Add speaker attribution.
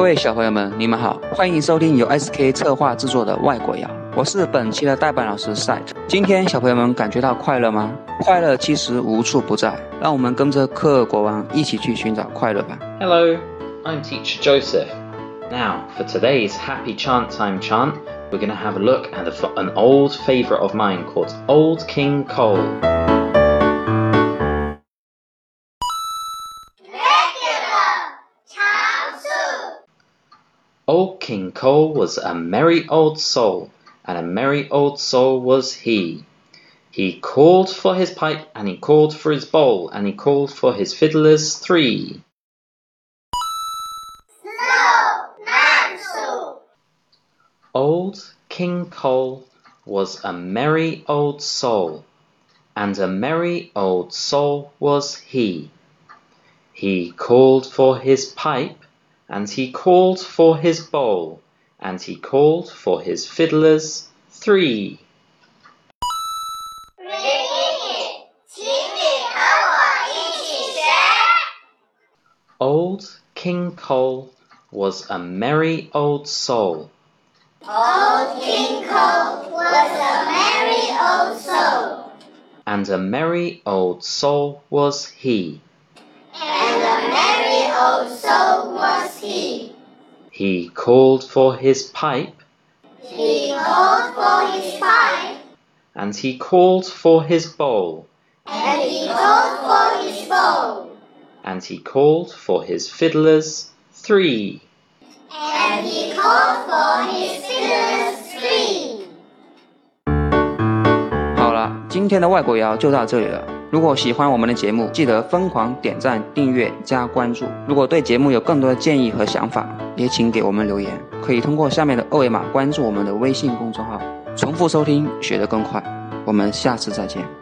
Speaker 1: 各位小朋友们，你们好，欢迎收听由 SK 策划制作的外国谣，我是本期的代班老师 Site。今天小朋友们感觉到快乐吗？快乐其实无处不在，让我们跟着克尔国王一起去寻找快乐吧。
Speaker 2: Hello, I'm Teacher Joseph. Now, for today's Happy Chant Time chant, we're going to have a look at an old favorite of mine called Old King Cole. Old King Cole was a merry old soul, and a merry old soul was he. He called for his pipe, and he called for his bowl, and he called for his fiddlers three. Old King Cole was a merry old soul, and a merry old soul was he. He called for his pipe, and he called for his bowl, and he called for his fiddlers three. Old King Cole was a merry old soul.
Speaker 3: Old King Cole was a merry old soul.
Speaker 2: And a merry old soul was he.
Speaker 3: And a merry old soul
Speaker 2: He called for his pipe,
Speaker 3: He called for his pipe,
Speaker 2: and he called for his bowl,
Speaker 3: and he called for his bowl,
Speaker 2: and he called for his fiddlers three.
Speaker 3: and he called for his fiddlers three.
Speaker 1: 好了，今天的外国谣就到这里了。 如果喜欢我们的节目，记得疯狂点赞、订阅、加关注。如果对节目有更多的建议和想法，也请给我们留言，可以通过下面的二维码关注我们的微信公众号。重复收听，学得更快。我们下次再见。